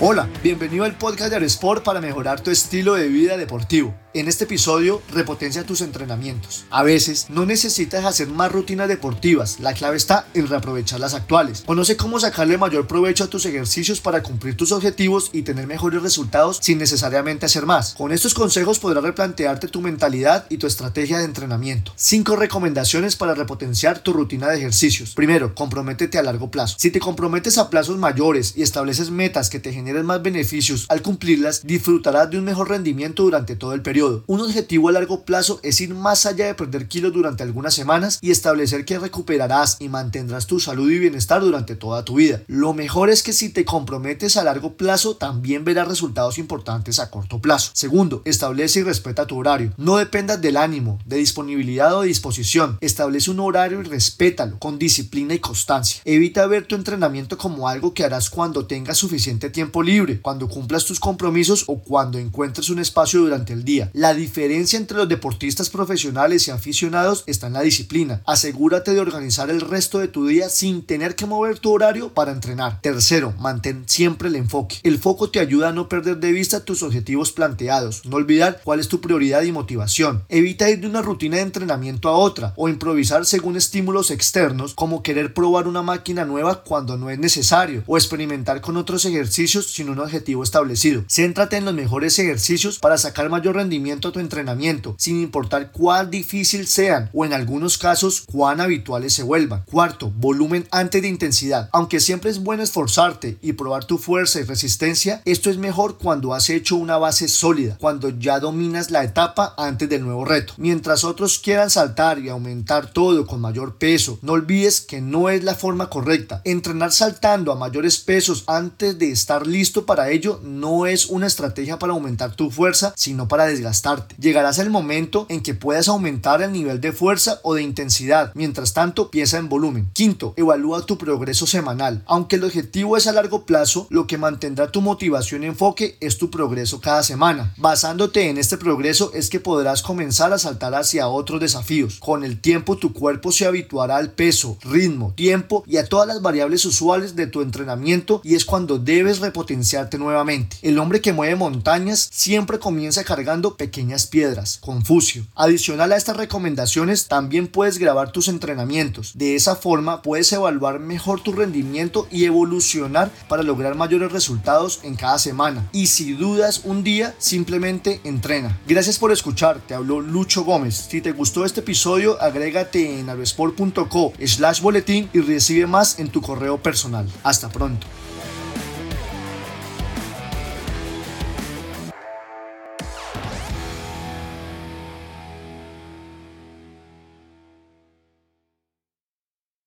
Hola, bienvenido al podcast de Aeresport para mejorar tu estilo de vida deportivo. En este episodio, repotencia tus entrenamientos. A veces no necesitas hacer más rutinas deportivas, la clave está en reaprovechar las actuales. Conoce cómo sacarle mayor provecho a tus ejercicios para cumplir tus objetivos y tener mejores resultados sin necesariamente hacer más. Con estos consejos podrás replantearte tu mentalidad y tu estrategia de entrenamiento. 5 recomendaciones para repotenciar tu rutina de ejercicios. Primero, comprométete a largo plazo. Si te comprometes a plazos mayores y estableces metas que te generen más beneficios al cumplirlas, disfrutarás de un mejor rendimiento durante todo el periodo. Un objetivo a largo plazo es ir más allá de perder kilos durante algunas semanas y establecer que recuperarás y mantendrás tu salud y bienestar durante toda tu vida. Lo mejor es que si te comprometes a largo plazo también verás resultados importantes a corto plazo. Segundo, establece y respeta tu horario. No dependas del ánimo, de disponibilidad o de disposición. Establece un horario y respétalo con disciplina y constancia. Evita ver tu entrenamiento como algo que harás cuando tengas suficiente tiempo libre, cuando cumplas tus compromisos o cuando encuentres un espacio durante el día. La diferencia entre los deportistas profesionales y aficionados está en la disciplina. Asegúrate de organizar el resto de tu día sin tener que mover tu horario para entrenar. Tercero, mantén siempre el enfoque. El foco te ayuda a no perder de vista tus objetivos planteados, no olvidar cuál es tu prioridad y motivación. Evita ir de una rutina de entrenamiento a otra o improvisar según estímulos externos como querer probar una máquina nueva cuando no es necesario o experimentar con otros ejercicios sin un objetivo establecido. Céntrate en los mejores ejercicios para sacar mayor rendimiento a tu entrenamiento, sin importar cuán difícil sean o en algunos casos cuán habituales se vuelvan. Cuarto, volumen antes de intensidad. Aunque siempre es bueno esforzarte y probar tu fuerza y resistencia, esto es mejor cuando has hecho una base sólida, cuando ya dominas la etapa antes del nuevo reto. Mientras otros quieran saltar y aumentar todo con mayor peso, no olvides que no es la forma correcta. Entrenar saltando a mayores pesos antes de estar listo para ello no es una estrategia para aumentar tu fuerza, sino para desgastar Llegarás al momento en que puedas aumentar el nivel de fuerza o de intensidad. Mientras tanto, piensa en volumen. Quinto, evalúa tu progreso semanal. Aunque el objetivo es a largo plazo, lo que mantendrá tu motivación y enfoque es tu progreso cada semana. Basándote en este progreso es que podrás comenzar a saltar hacia otros desafíos. Con el tiempo tu cuerpo se habituará al peso, ritmo, tiempo y a todas las variables usuales de tu entrenamiento y es cuando debes repotenciarte nuevamente. El hombre que mueve montañas siempre comienza cargando pequeñas piedras, Confucio. Adicional a estas recomendaciones, también puedes grabar tus entrenamientos. De esa forma puedes evaluar mejor tu rendimiento y evolucionar para lograr mayores resultados en cada semana. Y si dudas un día, simplemente entrena. Gracias por escuchar, te habló Lucho Gómez. Si te gustó este episodio, agrégate en aroesport.co slash boletín y recibe más en tu correo personal. Hasta pronto.